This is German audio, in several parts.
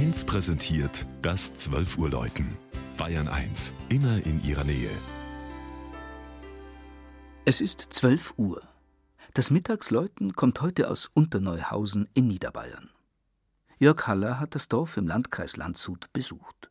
1 präsentiert das 12 Uhr Läuten. Bayern 1, immer in ihrer Nähe. Es ist 12 Uhr. Das Mittagsläuten kommt heute aus Unterneuhausen in Niederbayern. Jörg Haller hat das Dorf im Landkreis Landshut besucht.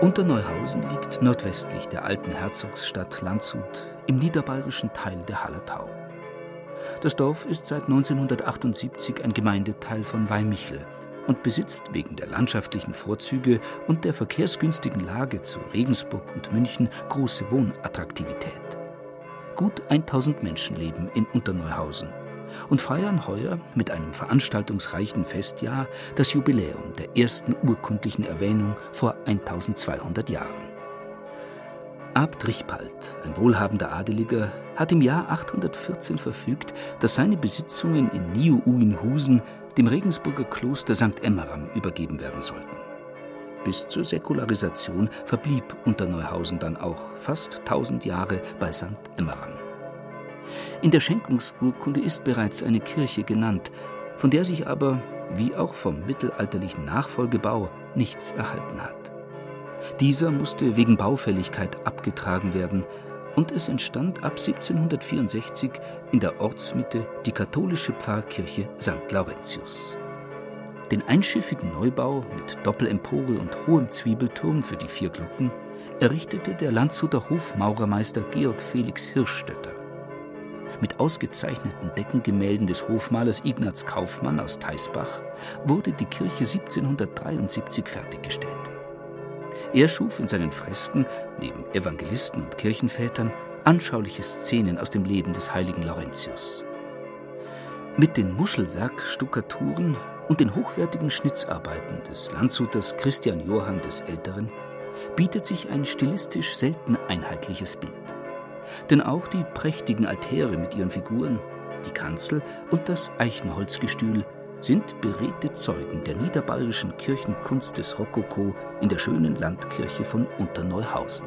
Unterneuhausen liegt nordwestlich der alten Herzogsstadt Landshut im niederbayerischen Teil der Hallertau. Das Dorf ist seit 1978 ein Gemeindeteil von Weimichel und besitzt wegen der landschaftlichen Vorzüge und der verkehrsgünstigen Lage zu Regensburg und München große Wohnattraktivität. Gut 1000 Menschen leben in Unterneuhausen und feiern heuer mit einem veranstaltungsreichen Festjahr das Jubiläum der ersten urkundlichen Erwähnung vor 1200 Jahren. Abt Richpald, ein wohlhabender Adeliger, hat im Jahr 814 verfügt, dass seine Besitzungen in Niu-Uinhusen dem Regensburger Kloster St. Emmeram übergeben werden sollten. Bis zur Säkularisation verblieb Unterneuhausen dann auch fast 1000 Jahre bei St. Emmeram. In der Schenkungsurkunde ist bereits eine Kirche genannt, von der sich aber, wie auch vom mittelalterlichen Nachfolgebau, nichts erhalten hat. Dieser musste wegen Baufälligkeit abgetragen werden und es entstand ab 1764 in der Ortsmitte die katholische Pfarrkirche St. Laurentius. Den einschiffigen Neubau mit Doppelempore und hohem Zwiebelturm für die vier Glocken errichtete der Landshuter Hofmaurermeister Georg Felix Hirschstötter mit ausgezeichneten Deckengemälden des Hofmalers Ignaz Kaufmann aus Teisbach wurde die Kirche 1773 fertiggestellt. Er schuf in seinen Fresken, neben Evangelisten und Kirchenvätern, anschauliche Szenen aus dem Leben des heiligen Laurentius. Mit den Muschelwerkstuckaturen und den hochwertigen Schnitzarbeiten des Landshuters Christian Johann des Älteren bietet sich ein stilistisch selten einheitliches Bild denn auch die prächtigen Altäre mit ihren Figuren, die Kanzel und das Eichenholzgestühl sind beredte Zeugen der niederbayerischen Kirchenkunst des Rokoko in der schönen Landkirche von Unterneuhausen.